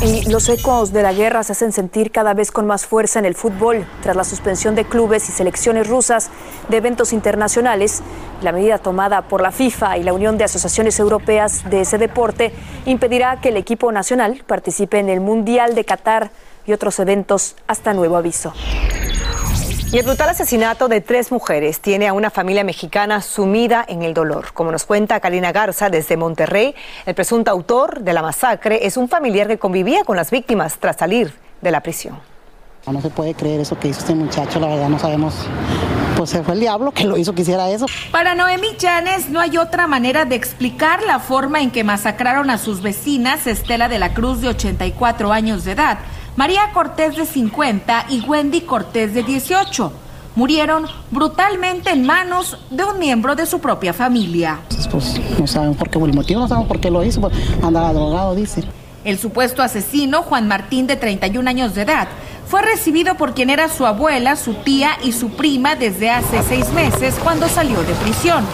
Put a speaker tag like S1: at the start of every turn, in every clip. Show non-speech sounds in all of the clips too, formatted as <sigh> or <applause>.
S1: Y los ecos de la guerra se hacen sentir cada vez con más fuerza en el fútbol. Tras la suspensión de clubes y selecciones rusas de eventos internacionales, la medida tomada por la FIFA y la Unión de Asociaciones Europeas de ese deporte impedirá que el equipo nacional participe en el Mundial de Qatar y otros eventos hasta nuevo aviso.
S2: Y el brutal asesinato de tres mujeres tiene a una familia mexicana sumida en el dolor. Como nos cuenta Karina Garza desde Monterrey, el presunto autor de la masacre es un familiar que convivía con las víctimas tras salir de la prisión.
S3: No se puede creer eso que hizo este muchacho, la verdad no sabemos. Pues se fue el diablo que lo hizo que hiciera eso.
S4: Para Noemí Llanes no hay otra manera de explicar la forma en que masacraron a sus vecinas Estela de la Cruz de 84 años de edad, María Cortés de 50 y Wendy Cortés de 18. Murieron brutalmente en manos de un miembro de su propia familia.
S3: Entonces, pues no sabemos por qué, el motivo no sabemos por qué lo hizo, pues andaba drogado, dice.
S4: El supuesto asesino, Juan Martín, de 31 años de edad, fue recibido por quien era su abuela, su tía y su prima desde hace seis meses cuando salió de prisión.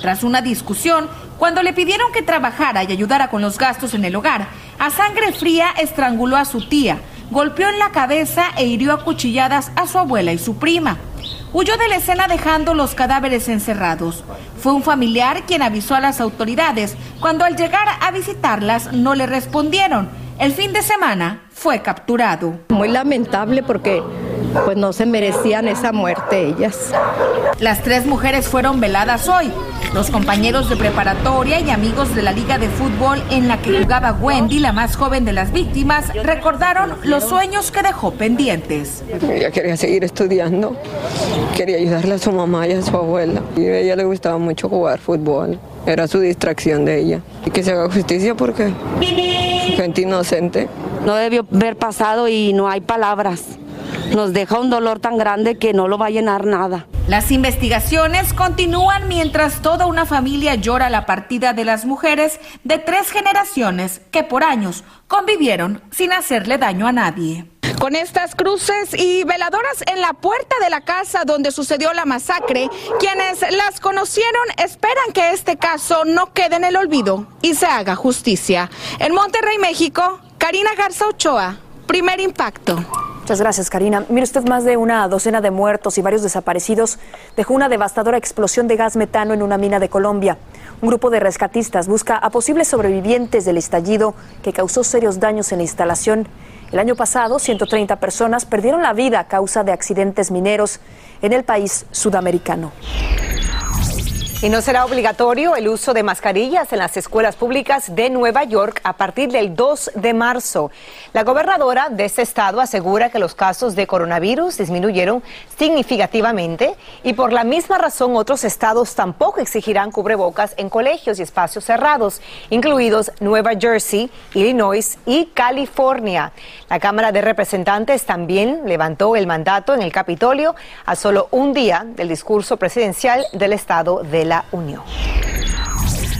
S4: Tras una discusión, cuando le pidieron que trabajara y ayudara con los gastos en el hogar, a sangre fría estranguló a su tía, golpeó en la cabeza e hirió a cuchilladas a su abuela y su prima. Huyó de la escena dejando los cadáveres encerrados. Fue un familiar quien avisó a las autoridades cuando al llegar a visitarlas no le respondieron. El fin de semana fue capturado.
S5: Muy lamentable porque pues no se merecían esa muerte ellas.
S4: Las tres mujeres fueron veladas hoy. Los compañeros de preparatoria y amigos de la liga de fútbol en la que jugaba Wendy, la más joven de las víctimas, recordaron los sueños que dejó pendientes.
S6: Ella quería seguir estudiando, quería ayudarle a su mamá y a su abuela. Y a ella le gustaba mucho jugar fútbol, era su distracción de ella. Y que se haga justicia porque gente inocente.
S7: No debió haber pasado y no hay palabras. Nos deja un dolor tan grande que no lo va a llenar nada.
S4: Las investigaciones continúan mientras toda una familia llora la partida de las mujeres de tres generaciones que por años convivieron sin hacerle daño a nadie.
S8: Con estas cruces y veladoras en la puerta de la casa donde sucedió la masacre, quienes las conocieron esperan que este caso no quede en el olvido y se haga justicia. En Monterrey, México, Karina Garza Ochoa, primer impacto.
S1: Muchas gracias, Karina. Mire usted, más de una docena de muertos y varios desaparecidos dejó una devastadora explosión de gas metano en una mina de Colombia. Un grupo de rescatistas busca a posibles sobrevivientes del estallido que causó serios daños en la instalación. El año pasado, 130 personas perdieron la vida a causa de accidentes mineros en el país sudamericano.
S2: Y no será obligatorio el uso de mascarillas en las escuelas públicas de Nueva York a partir del 2 de marzo. La gobernadora de este estado asegura que los casos de coronavirus disminuyeron significativamente y por la misma razón otros estados tampoco exigirán cubrebocas en colegios y espacios cerrados, incluidos Nueva Jersey, Illinois y California. La Cámara de Representantes también levantó el mandato en el Capitolio a solo un día del discurso presidencial del estado de la Unión.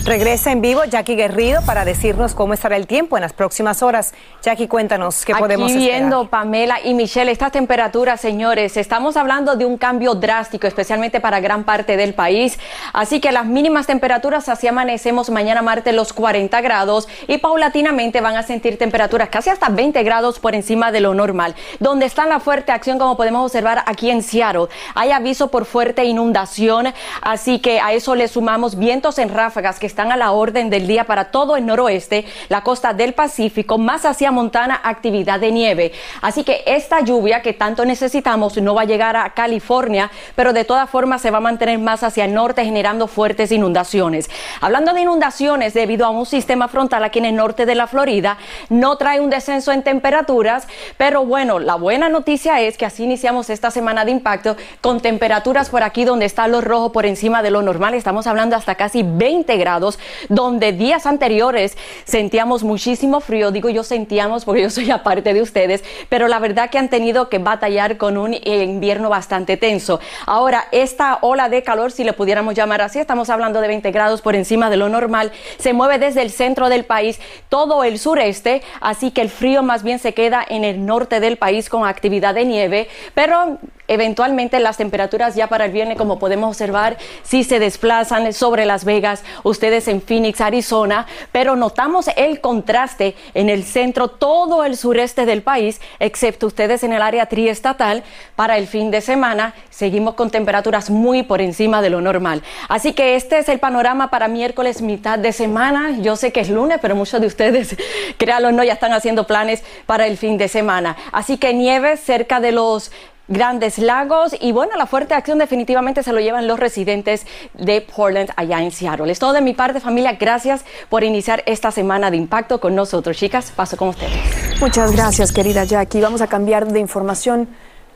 S2: Regresa en vivo Jackie Guerrido para decirnos cómo estará el tiempo en las próximas horas. Jackie, cuéntanos qué podemos
S9: Aquí
S2: esperar.
S9: viendo Pamela y Michelle estas temperaturas, señores, estamos hablando de un cambio drástico, especialmente para gran parte del país. Así que las mínimas temperaturas así amanecemos mañana martes los 40 grados y paulatinamente van a sentir temperaturas casi hasta 20 grados por encima de lo normal. Donde está la fuerte acción, como podemos observar aquí en Seattle, hay aviso por fuerte inundación, así que a eso le sumamos vientos en ráfagas que están a la orden del día para todo el noroeste, la costa del Pacífico, más hacia Montana, actividad de nieve. Así que esta lluvia que tanto necesitamos no va a llegar a California, pero de todas formas se va a mantener más hacia el norte generando fuertes inundaciones. Hablando de inundaciones, debido a un sistema frontal aquí en el norte de la Florida, no trae un descenso en temperaturas, pero bueno, la buena noticia es que así iniciamos esta semana de impacto con temperaturas por aquí donde está lo rojo por encima de lo normal. Estamos hablando hasta casi 20 grados donde días anteriores sentíamos muchísimo frío. Digo yo sentíamos porque yo soy aparte de ustedes, pero la verdad que han tenido que batallar con un invierno bastante tenso. Ahora, esta ola de calor, si le pudiéramos llamar así, estamos hablando de 20 grados por encima de lo normal, se mueve desde el centro del país, todo el sureste, así que el frío más bien se queda en el norte del país con actividad de nieve, pero eventualmente las temperaturas ya para el viernes, como podemos observar, sí se desplazan sobre Las Vegas, ustedes en Phoenix, Arizona, pero notamos el contraste en el centro, todo el sureste del país, excepto ustedes en el área triestatal, para el fin de semana seguimos con temperaturas muy por encima de lo normal. Así que este es el panorama para miércoles, mitad de semana. Yo sé que es lunes, pero muchos de ustedes, <laughs> créanlo no, ya están haciendo planes para el fin de semana. Así que nieve cerca de los grandes lagos y bueno, la fuerte acción definitivamente se lo llevan los residentes de Portland allá en Seattle. Es todo de mi parte familia, gracias por iniciar esta semana de impacto con nosotros. Chicas, paso con ustedes.
S1: Muchas gracias, querida Jackie. Vamos a cambiar de información.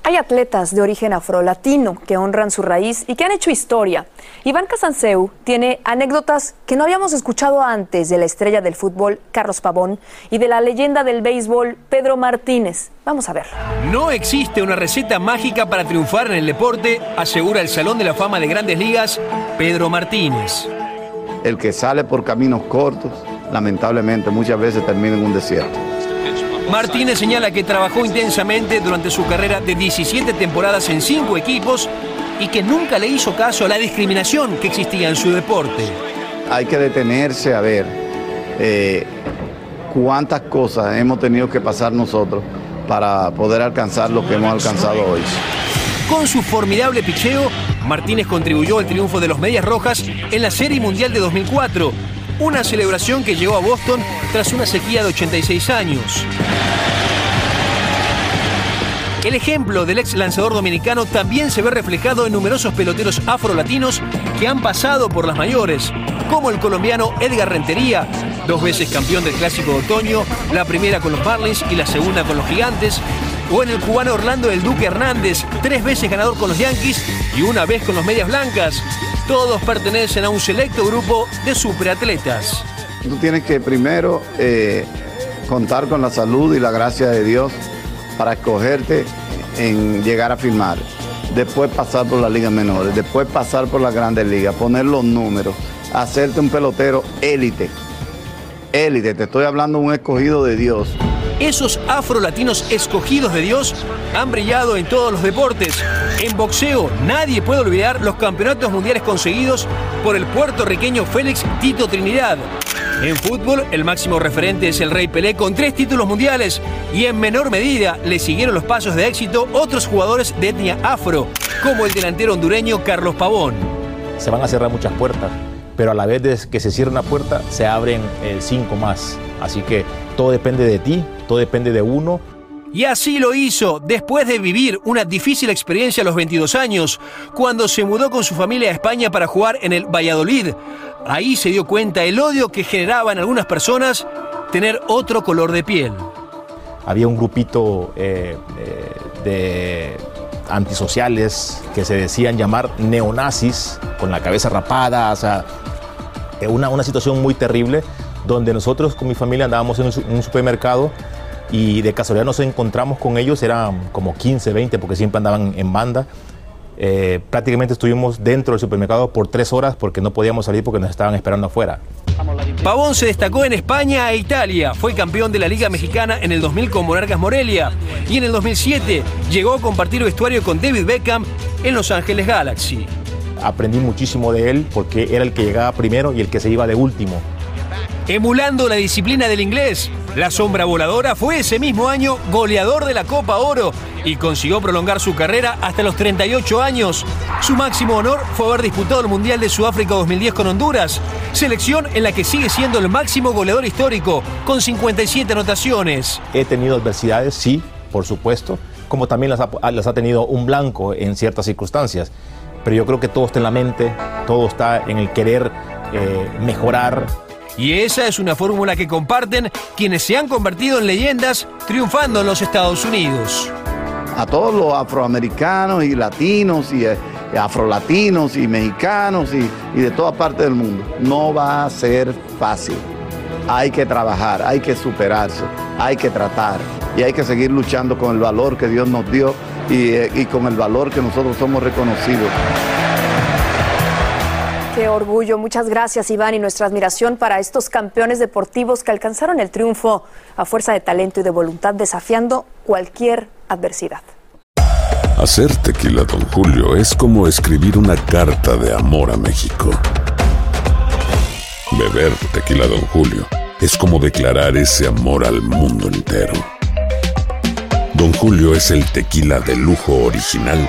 S1: Hay atletas de origen afrolatino que honran su raíz y que han hecho historia. Iván Casanseu tiene anécdotas que no habíamos escuchado antes de la estrella del fútbol Carlos Pavón y de la leyenda del béisbol Pedro Martínez. Vamos a ver.
S10: No existe una receta mágica para triunfar en el deporte, asegura el Salón de la Fama de Grandes Ligas, Pedro Martínez.
S11: El que sale por caminos cortos, lamentablemente muchas veces termina en un desierto.
S10: Martínez señala que trabajó intensamente durante su carrera de 17 temporadas en cinco equipos y que nunca le hizo caso a la discriminación que existía en su deporte.
S11: Hay que detenerse a ver eh, cuántas cosas hemos tenido que pasar nosotros para poder alcanzar lo que hemos alcanzado hoy.
S10: Con su formidable picheo, Martínez contribuyó al triunfo de los Medias Rojas en la Serie Mundial de 2004, una celebración que llegó a Boston tras una sequía de 86 años. El ejemplo del ex lanzador dominicano también se ve reflejado en numerosos peloteros afrolatinos que han pasado por las mayores, como el colombiano Edgar Rentería, dos veces campeón del Clásico de Otoño, la primera con los Marlins y la segunda con los Gigantes, o en el cubano Orlando El Duque Hernández, tres veces ganador con los Yankees y una vez con los Medias Blancas. Todos pertenecen a un selecto grupo de superatletas.
S11: Tú tienes que primero eh, contar con la salud y la gracia de Dios para escogerte en llegar a firmar. Después pasar por las ligas menores, después pasar por las grandes ligas, poner los números, hacerte un pelotero élite. Élite, te estoy hablando de un escogido de Dios.
S10: Esos afrolatinos escogidos de Dios han brillado en todos los deportes. En boxeo, nadie puede olvidar los campeonatos mundiales conseguidos por el puertorriqueño Félix Tito Trinidad. En fútbol, el máximo referente es el Rey Pelé con tres títulos mundiales y en menor medida le siguieron los pasos de éxito otros jugadores de etnia afro, como el delantero hondureño Carlos Pavón.
S12: Se van a cerrar muchas puertas, pero a la vez que se cierra una puerta, se abren eh, cinco más. Así que todo depende de ti, todo depende de uno.
S10: Y así lo hizo, después de vivir una difícil experiencia a los 22 años, cuando se mudó con su familia a España para jugar en el Valladolid. Ahí se dio cuenta el odio que generaba en algunas personas tener otro color de piel.
S12: Había un grupito eh, eh, de antisociales que se decían llamar neonazis, con la cabeza rapada, o sea, una, una situación muy terrible, donde nosotros con mi familia andábamos en un supermercado y de casualidad nos encontramos con ellos, eran como 15, 20, porque siempre andaban en banda. Eh, prácticamente estuvimos dentro del supermercado por tres horas porque no podíamos salir porque nos estaban esperando afuera.
S10: Pavón se destacó en España e Italia. Fue campeón de la Liga Mexicana en el 2000 con Monarcas Morelia. Y en el 2007 llegó a compartir vestuario con David Beckham en Los Ángeles Galaxy.
S12: Aprendí muchísimo de él porque era el que llegaba primero y el que se iba de último.
S10: Emulando la disciplina del inglés, la sombra voladora fue ese mismo año goleador de la Copa Oro y consiguió prolongar su carrera hasta los 38 años. Su máximo honor fue haber disputado el Mundial de Sudáfrica 2010 con Honduras, selección en la que sigue siendo el máximo goleador histórico, con 57 anotaciones.
S12: He tenido adversidades, sí, por supuesto, como también las ha, tenido un blanco en ciertas circunstancias. Pero yo creo que todo está en la mente, todo está en el querer eh, mejorar,
S10: y esa es una fórmula que comparten quienes se han convertido en leyendas triunfando en los Estados Unidos.
S11: A todos los afroamericanos y latinos y eh, afrolatinos y mexicanos y, de toda parte del mundo, no va a ser fácil. Hay que trabajar, hay que superarse, hay que tratar y hay que seguir luchando con el valor que Dios nos dio y, eh, y con el valor que nosotros somos reconocidos.
S1: Qué orgullo. Muchas gracias, Iván, y nuestra admiración para estos campeones deportivos que alcanzaron el triunfo a fuerza de talento y de voluntad, desafiando cualquier adversidad.
S13: Hacer tequila, don Julio, es como escribir una carta de amor a México. Beber tequila, don Julio, es como declarar ese amor al mundo entero. Don Julio es el tequila de lujo original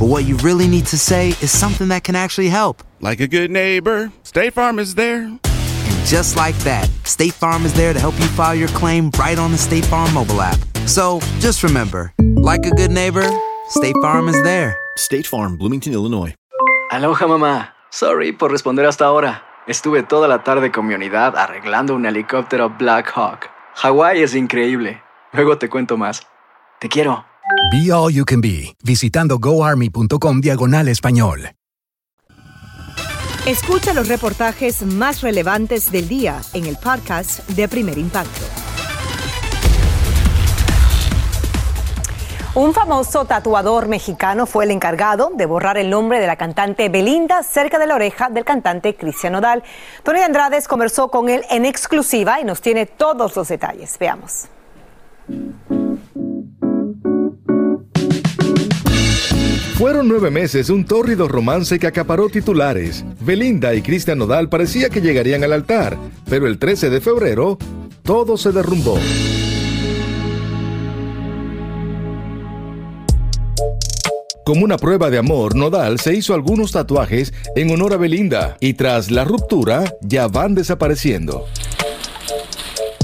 S14: but what you really need to say is something that can actually help.
S15: Like a good neighbor, State Farm is there.
S14: And just like that, State Farm is there to help you file your claim right on the State Farm mobile app. So just remember, like a good neighbor, State Farm is there.
S16: State Farm, Bloomington, Illinois.
S17: Aloha mamá. Sorry por responder hasta ahora. Estuve toda la tarde con mi unidad arreglando un helicóptero Black Hawk. Hawái es increíble. Luego te cuento más. Te quiero.
S18: Be All You Can Be, visitando goarmy.com diagonal español.
S19: Escucha los reportajes más relevantes del día en el podcast de Primer Impacto.
S2: Un famoso tatuador mexicano fue el encargado de borrar el nombre de la cantante Belinda cerca de la oreja del cantante Cristian Nodal. Tony Andrades conversó con él en exclusiva y nos tiene todos los detalles. Veamos.
S20: Fueron nueve meses un tórrido romance que acaparó titulares. Belinda y Cristian Nodal parecía que llegarían al altar, pero el 13 de febrero todo se derrumbó. Como una prueba de amor, Nodal se hizo algunos tatuajes en honor a Belinda y tras la ruptura ya van desapareciendo.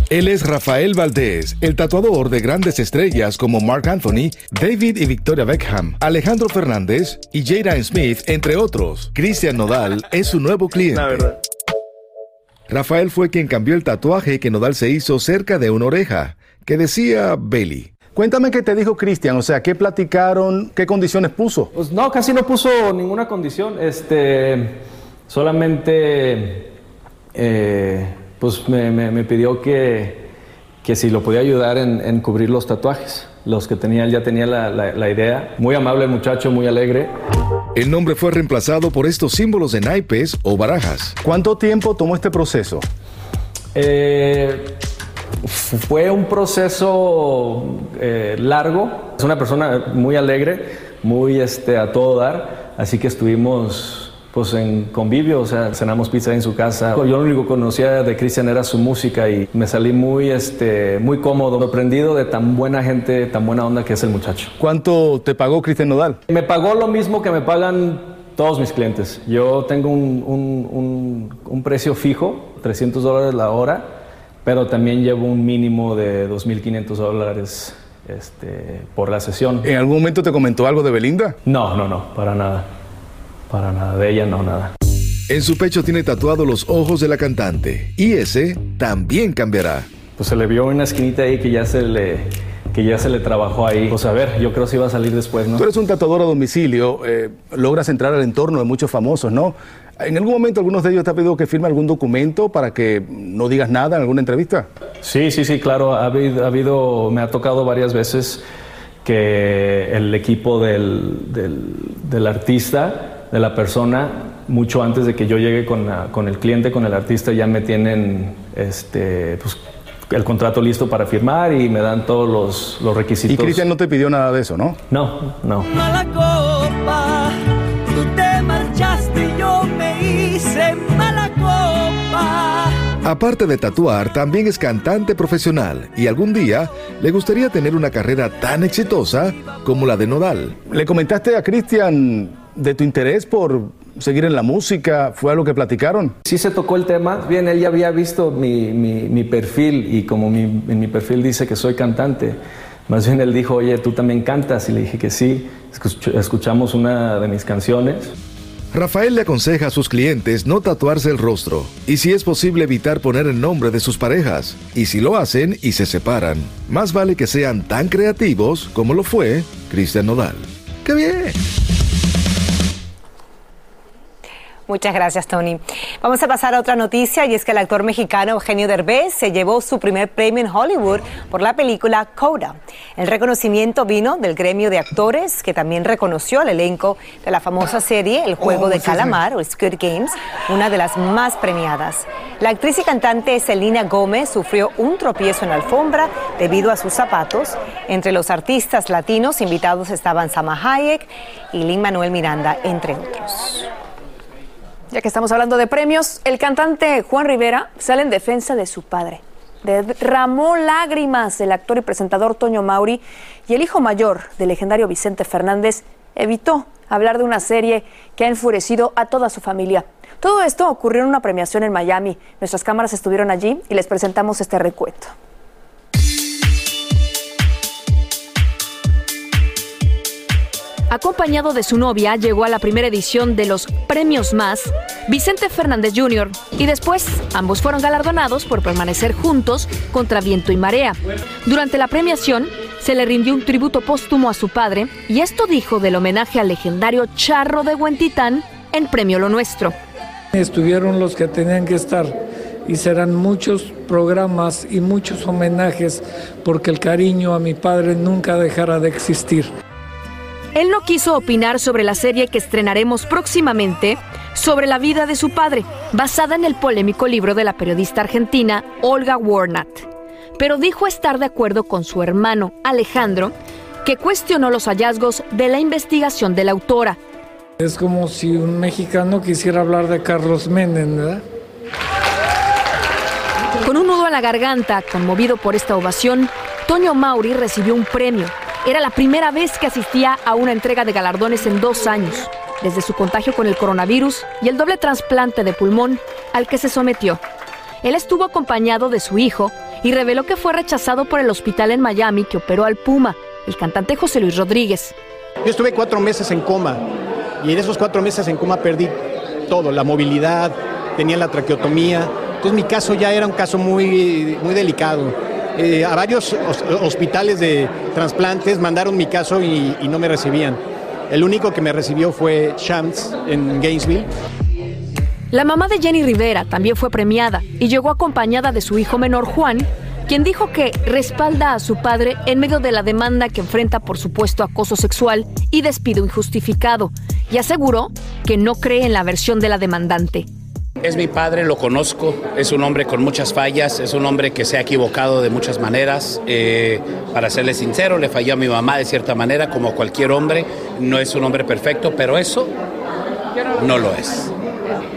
S20: Él es Rafael Valdés, el tatuador de grandes estrellas como Mark Anthony, David y Victoria Beckham, Alejandro Fernández y Jada Smith, entre otros. Cristian Nodal es su nuevo cliente. Rafael fue quien cambió el tatuaje que Nodal se hizo cerca de una oreja, que decía Bailey.
S12: Cuéntame qué te dijo Cristian, o sea, qué platicaron, qué condiciones puso.
S21: Pues no, casi no puso ninguna condición. Este, solamente, eh, pues me, me- me pidió que, que si lo podía ayudar en, en cubrir los tatuajes. Los que tenía, él ya tenía la, la- la idea. Muy amable el muchacho, muy alegre.
S20: El nombre fue reemplazado por estos símbolos de naipes o barajas.
S12: ¿Cuánto tiempo tomó este proceso?
S21: Eh, fue un proceso eh, largo. Es una persona muy alegre, muy este, a todo dar. Así que estuvimos pues en convivio, o sea, cenamos pizza en su casa. Yo lo único que conocía de Cristian era su música y me salí muy, este, muy cómodo, sorprendido de tan buena gente, tan buena onda que es el muchacho.
S12: ¿Cuánto te pagó Cristian Nodal?
S21: Me pagó lo mismo que me pagan todos mis clientes. Yo tengo un, un- un- un precio fijo, 300 dólares la hora, pero también llevo un mínimo de 2.500 dólares este, por la sesión.
S20: ¿En algún momento te comentó algo de Belinda?
S21: No, no, no, para nada. Para nada. De ella no, nada.
S20: En su pecho tiene tatuado los ojos de la cantante y ese también cambiará.
S21: Pues se le vio una esquinita ahí que ya se le que ya se le trabajó ahí. Pues a ver, yo creo que iba a salir después, ¿no?
S22: Tú eres un tatuador a domicilio, eh, logras entrar al entorno de muchos famosos, ¿no? ¿En algún momento algunos de ellos te ha pedido que firme algún documento para que no digas nada en alguna entrevista?
S21: Sí, sí, sí, claro. Ha habido, ha habido me ha tocado varias veces que el equipo del, del, del artista, de la persona, mucho antes de que yo llegue con, la- con el cliente, con el artista, ya me tienen este, pues, el contrato listo para firmar y me dan todos los, los requisitos.
S22: Y Cristian no te pidió nada de eso, ¿no?
S21: No, no.
S23: Mala copa, tú te marchaste y yo me hice mala copa.
S20: Aparte de tatuar, también es cantante profesional y algún día le gustaría tener una carrera tan exitosa como la de Nodal.
S22: ¿Le comentaste a Cristian de tu interés por seguir en la música? ¿Fue algo que platicaron?
S21: Sí se tocó el tema. Bien, él ya había visto mi, mi- mi perfil y como mi, en mi perfil dice que soy cantante, más bien él dijo, oye, tú también cantas. Y le dije que sí. Escuch- escuchamos una de mis canciones.
S20: Rafael le aconseja a sus clientes no tatuarse el rostro y si es posible evitar poner el nombre de sus parejas. Y si lo hacen y se separan, más vale que sean tan creativos como lo fue Cristian Nodal. ¡Qué bien!
S2: Muchas gracias, Tony. Vamos a pasar a otra noticia y es que el actor mexicano Eugenio Derbez se llevó su primer premio en Hollywood por la película Coda. El reconocimiento vino del gremio de actores que también reconoció al elenco de la famosa serie El Juego
S24: Oh,
S2: de. Calamar o Squid Games, una de las más premiadas. La actriz y cantante Selena Gómez sufrió un tropiezo en la alfombra debido a sus zapatos. Entre los artistas latinos invitados estaban Sama Hayek y Lin Manuel Miranda, entre otros.
S1: Ya que estamos hablando de premios, el cantante Juan Rivera sale en defensa de su padre. Derramó lágrimas el actor y presentador Toño Mauri y el hijo mayor del legendario Vicente Fernández evitó hablar de una serie que ha enfurecido a toda su familia. Todo esto ocurrió en una premiación en Miami. Nuestras cámaras estuvieron allí y les presentamos este recuento.
S19: Acompañado de su novia, llegó a la primera edición de los Premios Más, Vicente Fernández Jr., y después ambos fueron galardonados por permanecer juntos contra viento y marea. Durante la premiación, se le rindió un tributo póstumo a su padre, y esto dijo del homenaje al legendario Charro de Huentitán en Premio Lo Nuestro.
S24: Estuvieron los que tenían que estar y serán muchos programas y muchos homenajes porque el cariño a mi padre nunca dejará de existir.
S19: Él no quiso opinar sobre la serie que estrenaremos próximamente sobre la vida de su padre, basada en el polémico libro de la periodista argentina Olga Warnat. Pero dijo estar de acuerdo con su hermano Alejandro, que cuestionó los hallazgos de la investigación de la autora.
S24: Es como si un mexicano quisiera hablar de Carlos Menem, ¿verdad?
S19: Con un nudo a la garganta, conmovido por esta ovación, Toño Mauri recibió un premio. Era la primera vez que asistía a una entrega de galardones en dos años, desde su contagio con el coronavirus y el doble trasplante de pulmón al que se sometió. Él estuvo acompañado de su hijo y reveló que fue rechazado por el hospital en Miami que operó al Puma, el cantante José Luis Rodríguez.
S25: Yo estuve cuatro meses en coma y en esos cuatro meses en coma perdí todo, la movilidad, tenía la traqueotomía. Entonces mi caso ya era un caso muy, muy delicado. Eh, a varios hos- hospitales de trasplantes mandaron mi caso y no me recibían. El único que me recibió fue Shams en Gainesville.
S19: La mamá de Jenny Rivera también fue premiada y llegó acompañada de su hijo menor Juan, quien dijo que respalda a su padre en medio de la demanda que enfrenta por supuesto acoso sexual y despido injustificado, y aseguró que no cree en la versión de la demandante.
S26: Es mi padre, lo conozco, es un hombre con muchas fallas, es un hombre que se ha equivocado de muchas maneras. Eh, para serle sincero, le falló a mi mamá de cierta manera, como cualquier hombre. No es un hombre perfecto, pero eso no lo es.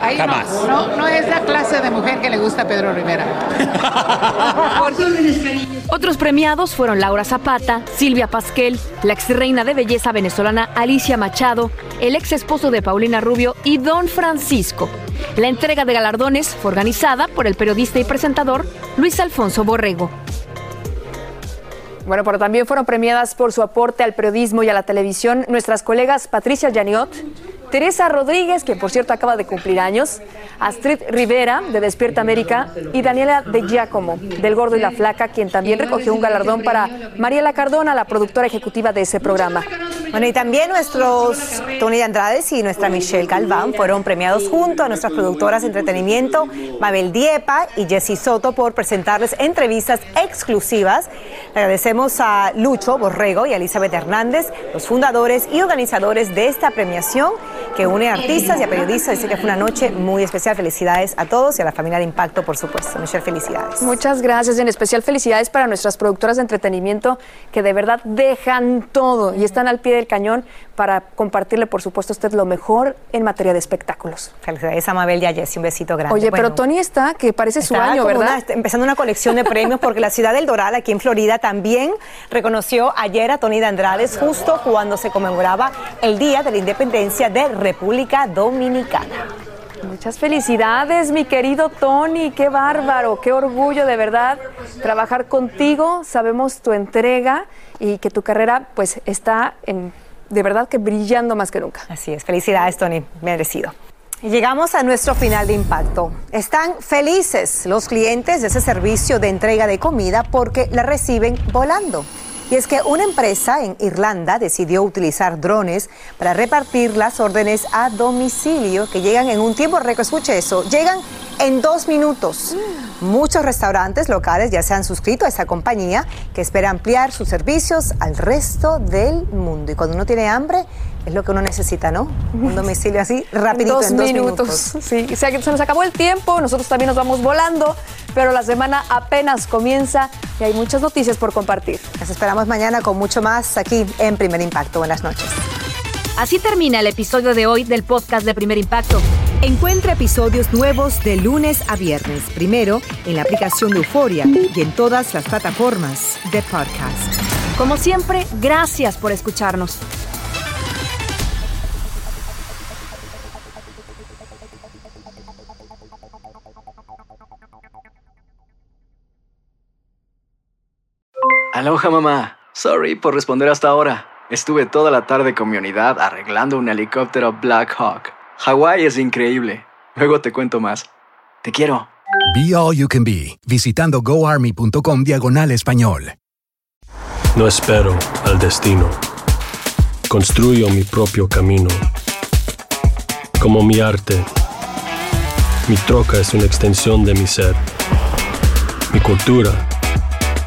S27: Ahí no-
S26: Jamás.
S27: No, no, es la clase de mujer que le gusta a Pedro Rivera. <laughs>
S19: Otros premiados fueron Laura Zapata, Silvia Pasquel, la ex reina de belleza venezolana Alicia Machado, el ex esposo de Paulina Rubio y Don Francisco. La entrega de galardones fue organizada por el periodista y presentador Luis Alfonso Borrego.
S1: Bueno, pero también fueron premiadas por su aporte al periodismo y a la televisión nuestras colegas Patricia Janiot Teresa Rodríguez, que por cierto acaba de cumplir años, Astrid Rivera, de Despierta América, y Daniela de Giacomo, del Gordo y la Flaca, quien también recogió un galardón para Mariela Cardona, la productora ejecutiva de ese programa.
S2: Bueno, y también nuestros Tony Andrades y nuestra Michelle Galván fueron premiados junto a nuestras productoras de entretenimiento, Mabel Diepa y Jessy Soto, por presentarles entrevistas exclusivas. Agradecemos a Lucho Borrego y a Elizabeth Hernández, los fundadores y organizadores de esta premiación que une a artistas y a periodistas. Así que fue una noche muy especial. Felicidades a todos y a la familia de Impacto, por supuesto. Michelle, felicidades.
S1: Muchas gracias. En especial felicidades para nuestras productoras de entretenimiento que de verdad dejan todo y están al pie del cañón para compartirle, por supuesto, a usted lo mejor en materia de espectáculos.
S2: Felicidades a Mabel y a Jessy. Un besito grande.
S1: Oye, pero Tony está, que parece su año, ¿verdad?
S2: una- está empezando una colección de premios porque la ciudad del Doral, aquí en Florida, también reconoció ayer a Tony de Andrades justo cuando se conmemoraba el Día de la Independencia de República Dominicana.
S1: Muchas felicidades, mi querido Tony, qué bárbaro, qué orgullo de verdad trabajar contigo. Sabemos tu entrega y que tu carrera pues está en, de verdad que brillando más que nunca.
S2: Así es, felicidades Tony, merecido. Llegamos a nuestro final de impacto. Están felices los clientes de ese servicio de entrega de comida porque la reciben volando. Y es que una empresa en Irlanda decidió utilizar drones para repartir las órdenes a domicilio que llegan en un tiempo récord. Escuche eso, llegan en dos minutos. Muchos restaurantes locales ya se han suscrito a esta compañía que espera ampliar sus servicios al resto del mundo. Y cuando uno tiene hambre, es lo que uno necesita, ¿no? Un <laughs> domicilio así, rapidito, en dos, minutos.
S1: Sí, o sea, que se nos acabó el tiempo, nosotros también nos vamos volando, pero la semana apenas comienza y hay muchas noticias por compartir.
S2: Las esperamos mañana con mucho más aquí en Primer Impacto. Buenas noches.
S19: Así termina el episodio de hoy del podcast de Primer Impacto. Encuentra episodios nuevos de lunes a viernes, primero en la aplicación de Euforia y en todas las plataformas de podcast. Como siempre, gracias por escucharnos.
S17: Aloha mamá. Sorry por responder hasta ahora. Estuve toda la tarde con mi unidad arreglando un helicóptero Black Hawk. Hawái es increíble. Luego te cuento más. Te quiero.
S18: Be All You Can Be, visitando goarmy.com diagonal español.
S28: No espero al destino. Construyo mi propio camino. Como mi arte. Mi troca es una extensión de mi ser. Mi cultura.